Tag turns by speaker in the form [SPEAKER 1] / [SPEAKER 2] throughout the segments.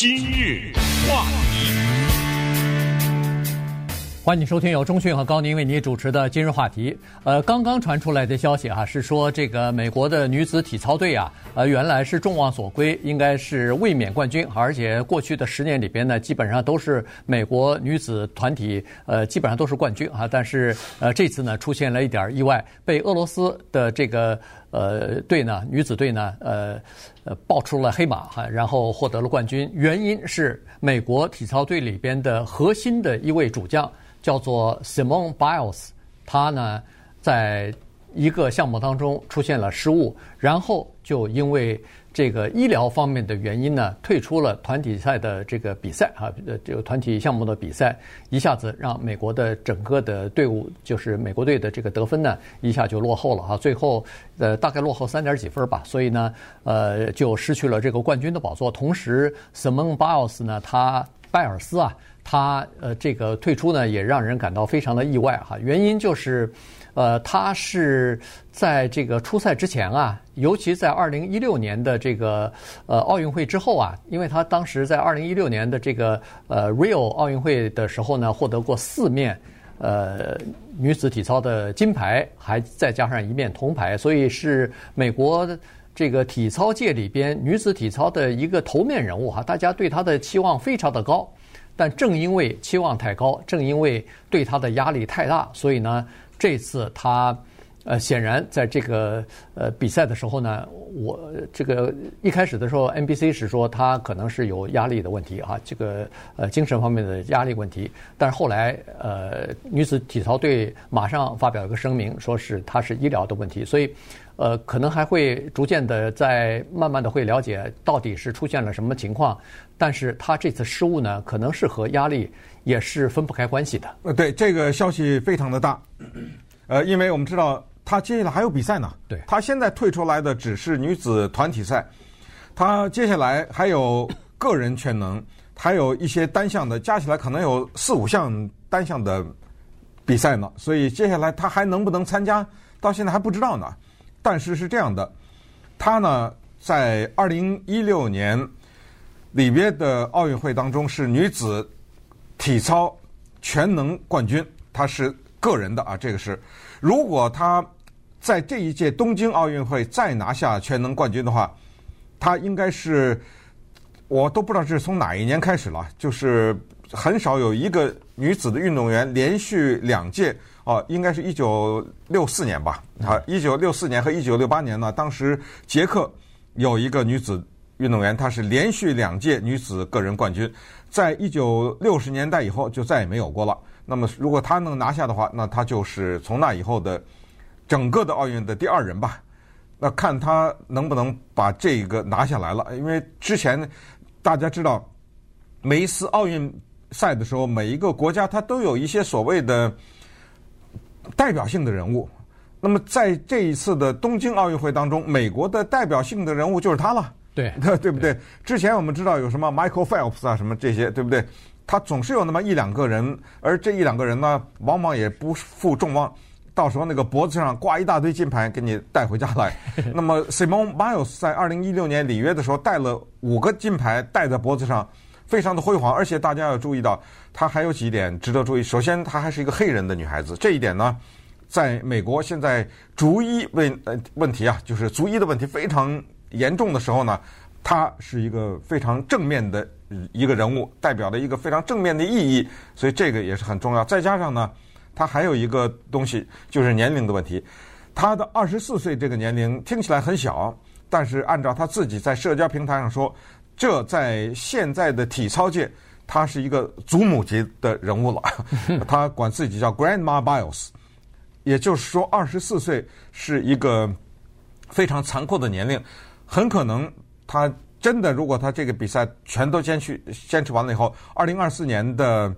[SPEAKER 1] 今日话题，
[SPEAKER 2] 欢迎收听由中讯和高宁为您主持的今日话题。呃，刚刚传出来的消息、啊，是说这个美国的女子体操队啊，呃，原来是众望所归，应该是卫冕冠军，而且过去的十年里边呢，基本上都是美国女子团体，呃，基本上都是冠军啊。但是呃，这次呢，出现了一点意外，被俄罗斯的这个。呃，队呢，女子队呢，呃，呃，爆出了黑马哈，然后获得了冠军。原因是美国体操队里边的核心的一位主将叫做 Simone Biles，他呢在一个项目当中出现了失误，然后就因为。这个医疗方面的原因呢，退出了团体赛的这个比赛啊，呃，这个团体项目的比赛，一下子让美国的整个的队伍，就是美国队的这个得分呢，一下就落后了哈，最后呃大概落后三点几分吧，所以呢，呃，就失去了这个冠军的宝座。同时，Simon Biles 呢，他拜尔斯啊，他呃这个退出呢，也让人感到非常的意外哈，原因就是。呃，他是在这个出赛之前啊，尤其在二零一六年的这个呃奥运会之后啊，因为他当时在二零一六年的这个呃 Rio 奥运会的时候呢，获得过四面呃女子体操的金牌，还再加上一面铜牌，所以是美国这个体操界里边女子体操的一个头面人物哈，大家对她的期望非常的高，但正因为期望太高，正因为对她的压力太大，所以呢。这次他，呃，显然在这个呃比赛的时候呢，我这个一开始的时候，NBC 是说他可能是有压力的问题啊，这个呃精神方面的压力问题。但是后来，呃，女子体操队马上发表一个声明，说是他是医疗的问题，所以，呃，可能还会逐渐的在慢慢的会了解到底是出现了什么情况。但是他这次失误呢，可能是和压力。也是分不开关系的。
[SPEAKER 3] 呃，对，这个消息非常的大，呃，因为我们知道他接下来还有比赛呢。
[SPEAKER 2] 对，
[SPEAKER 3] 他现在退出来的只是女子团体赛，他接下来还有个人全能，还有一些单项的，加起来可能有四五项单项的比赛呢。所以接下来他还能不能参加，到现在还不知道呢。但是是这样的，他呢在二零一六年里边的奥运会当中是女子。体操全能冠军，他是个人的啊，这个是。如果他在这一届东京奥运会再拿下全能冠军的话，他应该是我都不知道是从哪一年开始了，就是很少有一个女子的运动员连续两届哦，应该是一九六四年吧，啊，一九六四年和一九六八年呢，当时捷克有一个女子运动员，她是连续两届女子个人冠军。在一九六十年代以后就再也没有过了。那么，如果她能拿下的话，那她就是从那以后的整个的奥运的第二人吧。那看他能不能把这个拿下来了。因为之前大家知道，每一次奥运赛的时候，每一个国家他都有一些所谓的代表性的人物。那么在这一次的东京奥运会当中，美国的代表性的人物就是他了。
[SPEAKER 2] 对，
[SPEAKER 3] 对不对？之前我们知道有什么 Michael Phelps 啊，什么这些，对不对？他总是有那么一两个人，而这一两个人呢，往往也不负众望，到时候那个脖子上挂一大堆金牌，给你带回家来。那么 Simone Biles 在二零一六年里约的时候带了五个金牌，戴在脖子上，非常的辉煌。而且大家要注意到，他还有几点值得注意。首先，她还是一个黑人的女孩子，这一点呢，在美国现在逐一问呃问题啊，就是逐一的问题非常。严重的时候呢，她是一个非常正面的一个人物，代表了一个非常正面的意义，所以这个也是很重要。再加上呢，他还有一个东西，就是年龄的问题。他的二十四岁这个年龄听起来很小，但是按照他自己在社交平台上说，这在现在的体操界，他是一个祖母级的人物了。他管自己叫 Grandma Biles，也就是说，二十四岁是一个非常残酷的年龄。很可能他真的，如果他这个比赛全都坚持坚持完了以后，二零二四年的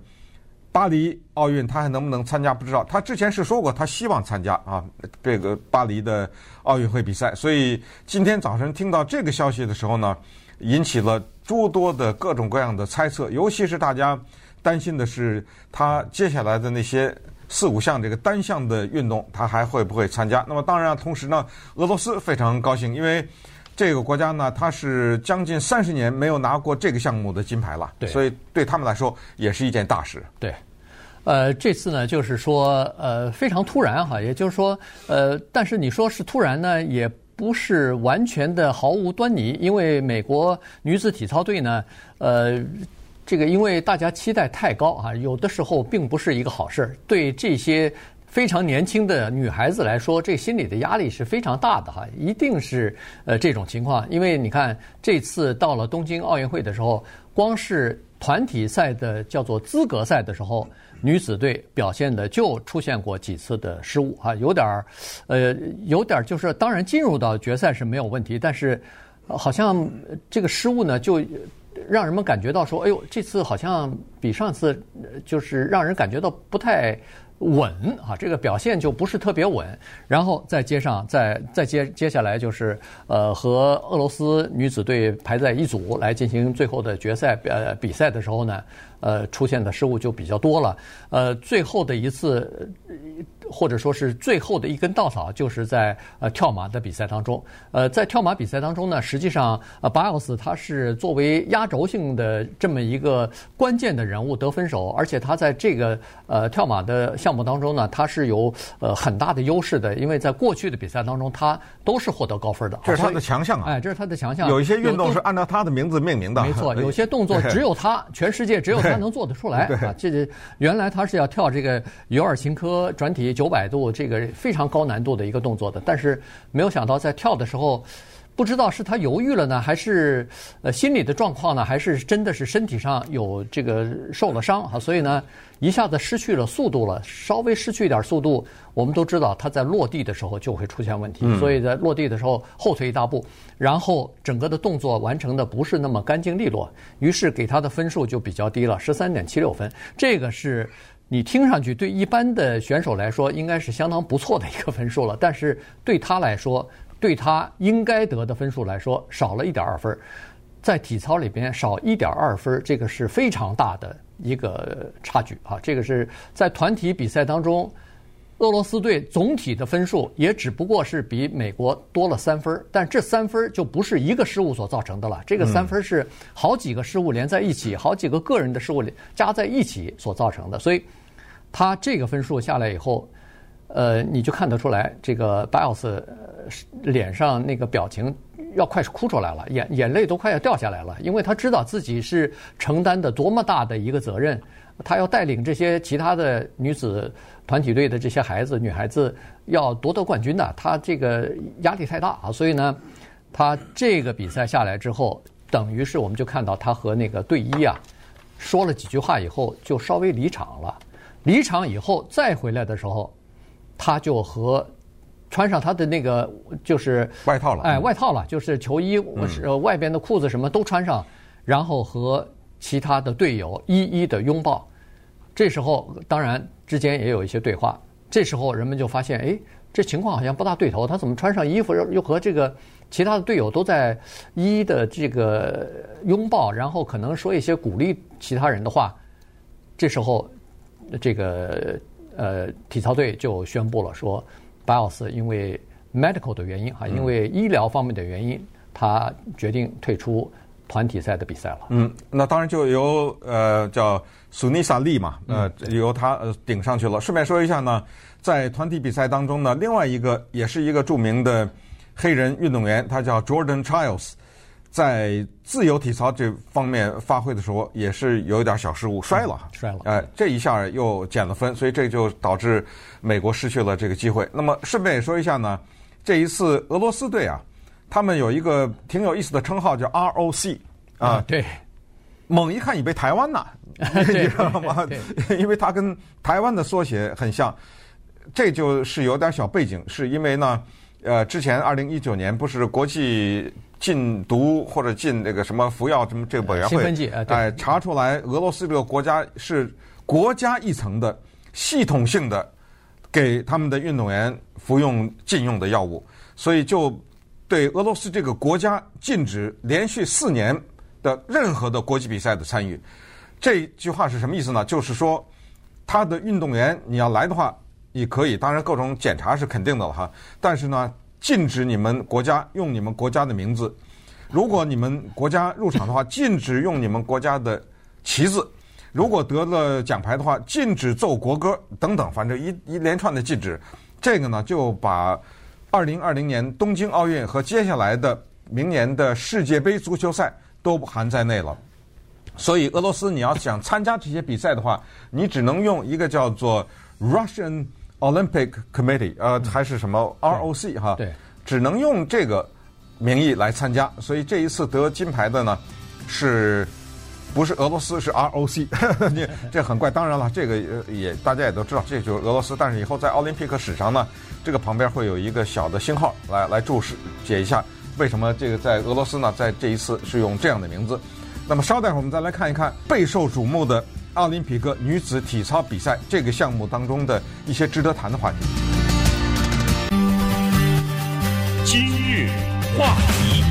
[SPEAKER 3] 巴黎奥运他还能不能参加不知道。他之前是说过他希望参加啊，这个巴黎的奥运会比赛。所以今天早晨听到这个消息的时候呢，引起了诸多的各种各样的猜测，尤其是大家担心的是他接下来的那些四五项这个单项的运动，他还会不会参加？那么当然，同时呢，俄罗斯非常高兴，因为。这个国家呢，它是将近三十年没有拿过这个项目的金牌了，
[SPEAKER 2] 对，
[SPEAKER 3] 所以对他们来说也是一件大事。
[SPEAKER 2] 对，呃，这次呢，就是说，呃，非常突然哈，也就是说，呃，但是你说是突然呢，也不是完全的毫无端倪，因为美国女子体操队呢，呃，这个因为大家期待太高啊，有的时候并不是一个好事儿，对这些。非常年轻的女孩子来说，这心理的压力是非常大的哈，一定是呃这种情况。因为你看，这次到了东京奥运会的时候，光是团体赛的叫做资格赛的时候，女子队表现的就出现过几次的失误啊，有点儿，呃，有点儿就是，当然进入到决赛是没有问题，但是好像这个失误呢，就让人们感觉到说，哎呦，这次好像比上次就是让人感觉到不太。稳啊，这个表现就不是特别稳。然后再接上，再再接接下来就是呃，和俄罗斯女子队排在一组来进行最后的决赛呃比赛的时候呢，呃，出现的失误就比较多了。呃，最后的一次。或者说是最后的一根稻草，就是在呃跳马的比赛当中。呃，在跳马比赛当中呢，实际上呃，Biles 他是作为压轴性的这么一个关键的人物得分手，而且他在这个呃跳马的项目当中呢，他是有呃很大的优势的，因为在过去的比赛当中，他都是获得高分的。
[SPEAKER 3] 这是他的强项啊！
[SPEAKER 2] 哎，这是他的强项。
[SPEAKER 3] 有一些运动是按照他的名字命名的。
[SPEAKER 2] 没错，有些动作只有他，全世界只有他能做得出来啊！这个原来他是要跳这个尤尔琴科转体。九百度，这个非常高难度的一个动作的，但是没有想到在跳的时候，不知道是他犹豫了呢，还是呃心理的状况呢，还是真的是身体上有这个受了伤啊，所以呢一下子失去了速度了，稍微失去一点速度，我们都知道他在落地的时候就会出现问题，所以在落地的时候后退一大步，然后整个的动作完成的不是那么干净利落，于是给他的分数就比较低了，十三点七六分，这个是。你听上去对一般的选手来说应该是相当不错的一个分数了，但是对他来说，对他应该得的分数来说少了一点二分，在体操里边少一点二分，这个是非常大的一个差距啊！这个是在团体比赛当中，俄罗斯队总体的分数也只不过是比美国多了三分，但这三分就不是一个失误所造成的了，这个三分是好几个失误连在一起，好几个个人的失误加在一起所造成的，所以。他这个分数下来以后，呃，你就看得出来，这个 Biles 脸上那个表情要快哭出来了，眼眼泪都快要掉下来了，因为他知道自己是承担的多么大的一个责任，他要带领这些其他的女子团体队的这些孩子、女孩子要夺得冠军的，他这个压力太大啊，所以呢，他这个比赛下来之后，等于是我们就看到他和那个队医啊说了几句话以后，就稍微离场了。离场以后再回来的时候，他就和穿上他的那个就是
[SPEAKER 3] 外套了，
[SPEAKER 2] 哎，外套了，就是球衣，我是外边的裤子什么都穿上，然后和其他的队友一一的拥抱。这时候当然之间也有一些对话。这时候人们就发现，哎，这情况好像不大对头。他怎么穿上衣服又和这个其他的队友都在一一的这个拥抱，然后可能说一些鼓励其他人的话。这时候。这个呃，体操队就宣布了说，Biles 因为 medical 的原因哈，因为医疗方面的原因，他决定退出团体赛的比赛了。
[SPEAKER 3] 嗯，那当然就由呃叫 Sunisa Lee 嘛，呃由他呃顶上去了。顺便说一下呢，在团体比赛当中呢，另外一个也是一个著名的黑人运动员，他叫 Jordan Chiles。在自由体操这方面发挥的时候，也是有一点小失误，摔了，
[SPEAKER 2] 摔了。
[SPEAKER 3] 哎，这一下又减了分，所以这就导致美国失去了这个机会。那么顺便也说一下呢，这一次俄罗斯队啊，他们有一个挺有意思的称号叫 ROC 啊，
[SPEAKER 2] 对，
[SPEAKER 3] 猛一看以为台湾呢，你知道吗？因为它跟台湾的缩写很像，这就是有点小背景，是因为呢，呃，之前二零一九年不是国际。禁毒或者禁那个什么服药什么这个委员会，哎，查出来俄罗斯这个国家是国家一层的系统性的给他们的运动员服用禁用的药物，所以就对俄罗斯这个国家禁止连续四年的任何的国际比赛的参与。这句话是什么意思呢？就是说他的运动员你要来的话，你可以，当然各种检查是肯定的了哈，但是呢。禁止你们国家用你们国家的名字；如果你们国家入场的话，禁止用你们国家的旗子；如果得了奖牌的话，禁止奏国歌等等，反正一一连串的禁止。这个呢，就把二零二零年东京奥运和接下来的明年的世界杯足球赛都含在内了。所以，俄罗斯你要想参加这些比赛的话，你只能用一个叫做 Russian Olympic Committee，呃，还是什么 ROC 哈，
[SPEAKER 2] 对，
[SPEAKER 3] 只能用这个名义来参加。所以这一次得金牌的呢，是不是俄罗斯？是 ROC，你 这很怪。当然了，这个也大家也都知道，这就是俄罗斯。但是以后在奥林匹克史上呢，这个旁边会有一个小的星号来来注释解一下，为什么这个在俄罗斯呢，在这一次是用这样的名字。那么稍待会儿，我们再来看一看备受瞩目的奥林匹克女子体操比赛这个项目当中的一些值得谈的话题。
[SPEAKER 1] 今日话题，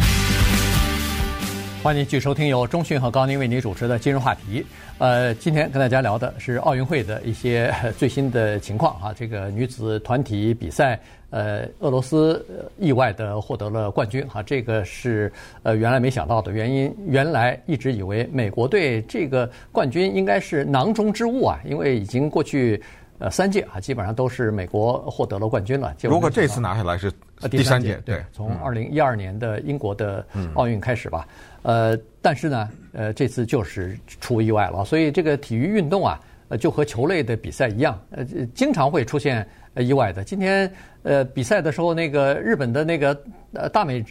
[SPEAKER 2] 欢迎继续收听由中讯和高宁为您主持的今日话题。呃，今天跟大家聊的是奥运会的一些最新的情况啊，这个女子团体比赛。呃，俄罗斯意外的获得了冠军哈，这个是呃原来没想到的原因。原来一直以为美国队这个冠军应该是囊中之物啊，因为已经过去呃三届啊，基本上都是美国获得了冠军了。
[SPEAKER 3] 如果这次拿下来是第三届，
[SPEAKER 2] 对，从二零一二年的英国的奥运开始吧。呃，但是呢，呃，这次就是出意外了，所以这个体育运动啊，呃，就和球类的比赛一样，呃，经常会出现。呃，意外的，今天呃比赛的时候，那个日本的那个呃大美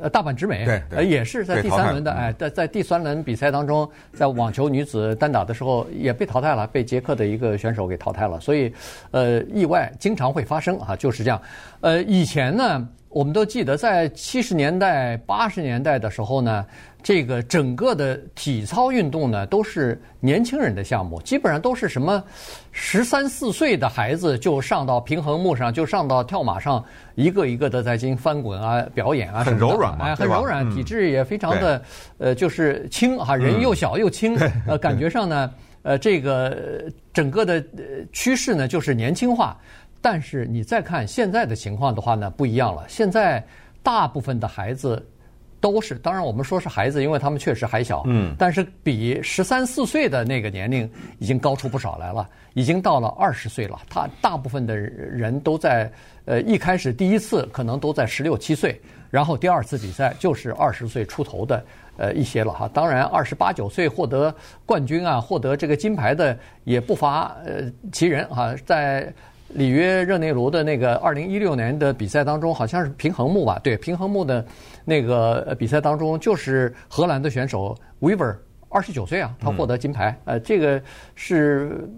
[SPEAKER 2] 呃大阪直美，
[SPEAKER 3] 对，
[SPEAKER 2] 呃也是在第三轮的，哎，在在第三轮比赛当中，在网球女子单打的时候也被淘汰了，被捷克的一个选手给淘汰了，所以呃意外经常会发生啊，就是这样。呃，以前呢，我们都记得在七十年代、八十年代的时候呢。这个整个的体操运动呢，都是年轻人的项目，基本上都是什么十三四岁的孩子就上到平衡木上，就上到跳马上，一个一个的在进行翻滚啊、表演啊，
[SPEAKER 3] 很柔软嘛，
[SPEAKER 2] 哎，很柔软，体质也非常的，呃，就是轻哈，人又小又轻，呃，感觉上呢，呃，这个整个的趋势呢就是年轻化，但是你再看现在的情况的话呢，不一样了，现在大部分的孩子。都是，当然我们说是孩子，因为他们确实还小。嗯。但是比十三四岁的那个年龄已经高出不少来了，已经到了二十岁了。他大部分的人都在，呃，一开始第一次可能都在十六七岁，然后第二次比赛就是二十岁出头的，呃，一些了哈。当然，二十八九岁获得冠军啊，获得这个金牌的也不乏呃其人哈，在。里约热内卢的那个二零一六年的比赛当中，好像是平衡木吧？对，平衡木的那个比赛当中，就是荷兰的选手 Weaver，二十九岁啊，他获得金牌。呃，这个是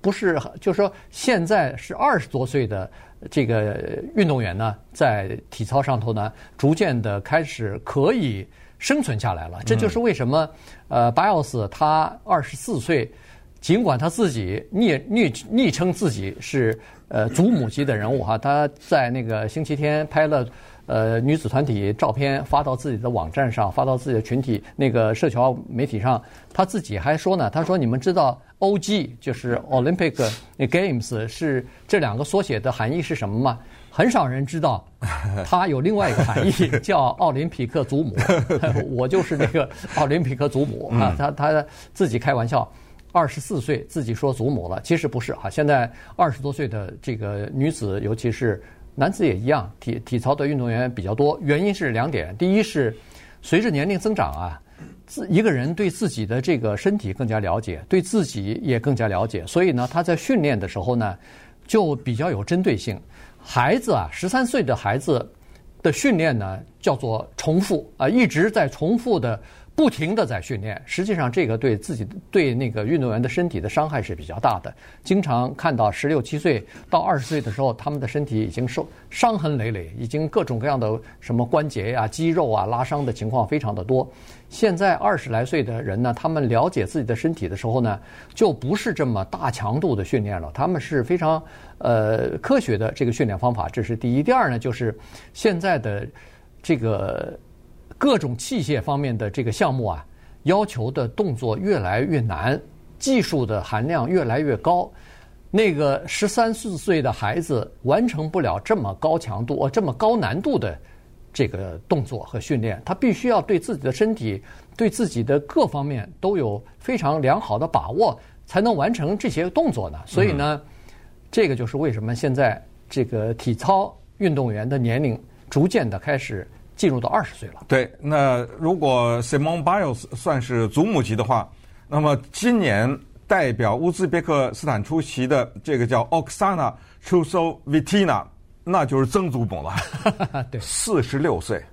[SPEAKER 2] 不是就是说现在是二十多岁的这个运动员呢，在体操上头呢，逐渐的开始可以生存下来了。这就是为什么呃，Biles 他二十四岁，尽管他自己昵昵昵称自己是。呃，祖母级的人物哈，他在那个星期天拍了呃女子团体照片，发到自己的网站上，发到自己的群体那个社交媒体上。他自己还说呢，他说：“你们知道 OG 就是 Olympic Games 是这两个缩写的含义是什么吗？很少人知道，它有另外一个含义 叫奥林匹克祖母。我就是那个奥林匹克祖母啊，他他自己开玩笑。”二十四岁自己说祖母了，其实不是哈。现在二十多岁的这个女子，尤其是男子也一样，体体操的运动员比较多。原因是两点：第一是随着年龄增长啊，自一个人对自己的这个身体更加了解，对自己也更加了解，所以呢，他在训练的时候呢，就比较有针对性。孩子啊，十三岁的孩子的训练呢，叫做重复啊，一直在重复的。不停地在训练，实际上这个对自己对那个运动员的身体的伤害是比较大的。经常看到十六七岁到二十岁的时候，他们的身体已经受伤痕累累，已经各种各样的什么关节呀、肌肉啊拉伤的情况非常的多。现在二十来岁的人呢，他们了解自己的身体的时候呢，就不是这么大强度的训练了，他们是非常呃科学的这个训练方法。这是第一。第二呢，就是现在的这个。各种器械方面的这个项目啊，要求的动作越来越难，技术的含量越来越高。那个十三四岁的孩子完成不了这么高强度、这么高难度的这个动作和训练，他必须要对自己的身体、对自己的各方面都有非常良好的把握，才能完成这些动作呢。所以呢，这个就是为什么现在这个体操运动员的年龄逐渐的开始进入到二十岁了。
[SPEAKER 3] 对，那如果 Simone Biles 算是祖母级的话，那么今年。代表乌兹别克斯坦出席的这个叫 Oksana Chusovitina，那就是曾祖母了。
[SPEAKER 2] 对，
[SPEAKER 3] 四十六岁，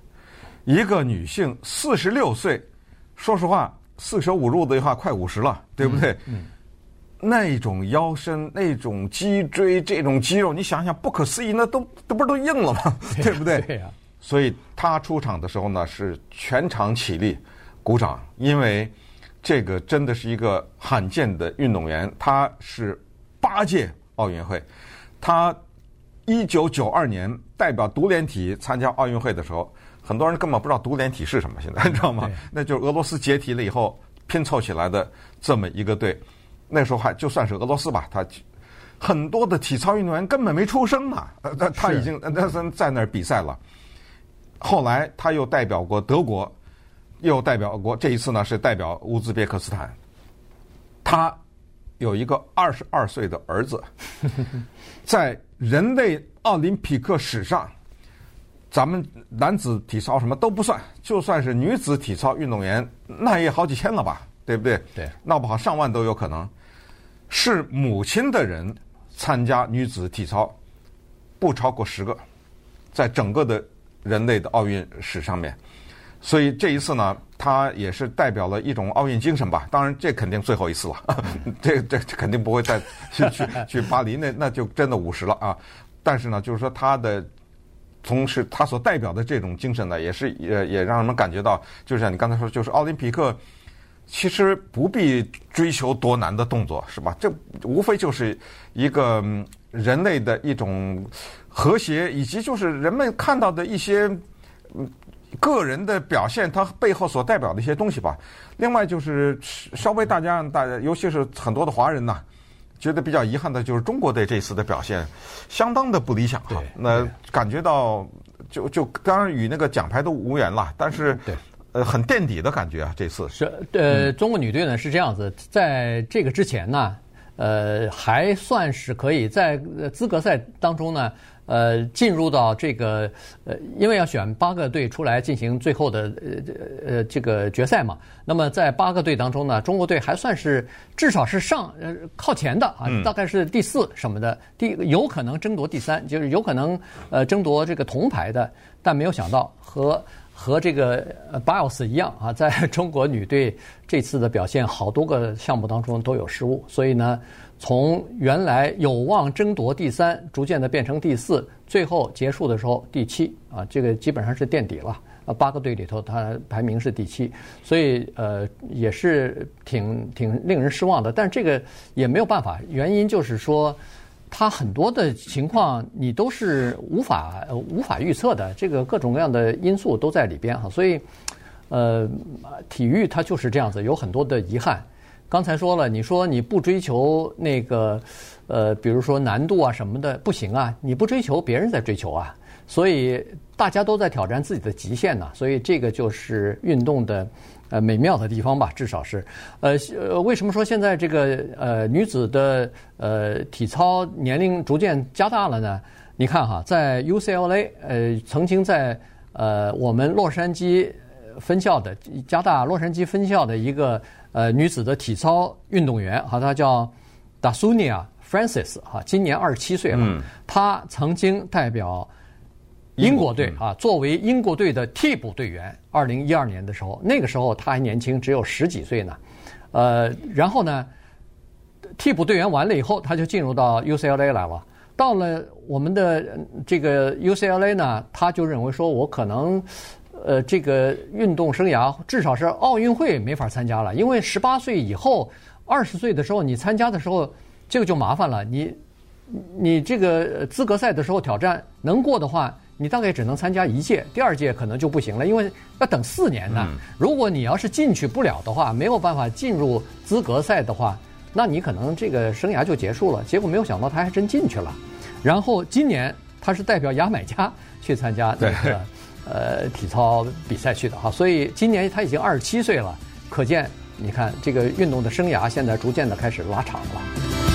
[SPEAKER 3] 一个女性四十六岁，说实话，四舍五入的话，快五十了，对不对？嗯。嗯，那种腰身，那种脊椎，这种肌肉，你想想，不可思议，那都都不是都硬了吗？对，对不对？
[SPEAKER 2] 对呀、啊。
[SPEAKER 3] 所以他出场的时候呢，是全场起立鼓掌，因为。这个真的是一个罕见的运动员，他是八届奥运会。他一九九二年代表独联体参加奥运会的时候，很多人根本不知道独联体是什么，现在你知道吗？那就是俄罗斯解体了以后拼凑起来的这么一个队。那时候还就算是俄罗斯吧，他很多的体操运动员根本没出生呢，他他已经那是在那儿比赛了。后来他又代表过德国。又代表过，这一次呢是代表乌兹别克斯坦。他有一个二十二岁的儿子，在人类奥林匹克史上，咱们男子体操什么都不算，就算是女子体操运动员，那也好几千了吧，对不对？
[SPEAKER 2] 对，
[SPEAKER 3] 闹不好上万都有可能。是母亲的人参加女子体操，不超过十个，在整个的人类的奥运史上面。所以这一次呢，他也是代表了一种奥运精神吧。当然，这肯定最后一次了，这这肯定不会再去去去巴黎，那那就真的五十了啊。但是呢，就是说他的同时他所代表的这种精神呢，也是也也让人们感觉到，就像你刚才说，就是奥林匹克其实不必追求多难的动作，是吧？这无非就是一个人类的一种和谐，以及就是人们看到的一些嗯。个人的表现，它背后所代表的一些东西吧。另外就是稍微大家让大家，尤其是很多的华人呐，觉得比较遗憾的就是中国队这次的表现相当的不理想。
[SPEAKER 2] 啊，
[SPEAKER 3] 那感觉到就就当然与那个奖牌都无缘了，但是
[SPEAKER 2] 对，
[SPEAKER 3] 呃，很垫底的感觉啊。这次
[SPEAKER 2] 是呃，中国女队呢是这样子，在这个之前呢，呃，还算是可以在资格赛当中呢。呃，进入到这个呃，因为要选八个队出来进行最后的呃呃这个决赛嘛。那么在八个队当中呢，中国队还算是至少是上呃靠前的啊，大概是第四什么的，第有可能争夺第三，就是有可能呃争夺这个铜牌的。但没有想到和和这个 Biles 一样啊，在中国女队这次的表现，好多个项目当中都有失误，所以呢。从原来有望争夺第三，逐渐的变成第四，最后结束的时候第七啊，这个基本上是垫底了啊。八个队里头，它排名是第七，所以呃也是挺挺令人失望的。但这个也没有办法，原因就是说，它很多的情况你都是无法无法预测的，这个各种各样的因素都在里边哈。所以呃，体育它就是这样子，有很多的遗憾。刚才说了，你说你不追求那个，呃，比如说难度啊什么的，不行啊！你不追求，别人在追求啊，所以大家都在挑战自己的极限呢。所以这个就是运动的呃美妙的地方吧，至少是。呃呃，为什么说现在这个呃女子的呃体操年龄逐渐加大了呢？你看哈，在 UCLA 呃曾经在呃我们洛杉矶分校的加大洛杉矶分校的一个。呃，女子的体操运动员，哈，她叫 Dasunia Francis，哈，今年二十七岁了。嗯。她曾经代表英国队啊，作为英国队的替补队员。二零一二年的时候，那个时候他还年轻，只有十几岁呢。呃，然后呢，替补队员完了以后，他就进入到 UCLA 来了。到了我们的这个 UCLA 呢，他就认为说，我可能。呃，这个运动生涯至少是奥运会没法参加了，因为十八岁以后，二十岁的时候你参加的时候，这个就麻烦了。你，你这个资格赛的时候挑战能过的话，你大概只能参加一届，第二届可能就不行了，因为要等四年呢。如果你要是进去不了的话，没有办法进入资格赛的话，那你可能这个生涯就结束了。结果没有想到他还真进去了。然后今年他是代表牙买加去参加那个呃体操比赛去的哈，所以今年他已经二十七岁了，可见你看这个运动的生涯现在逐渐的开始拉长了。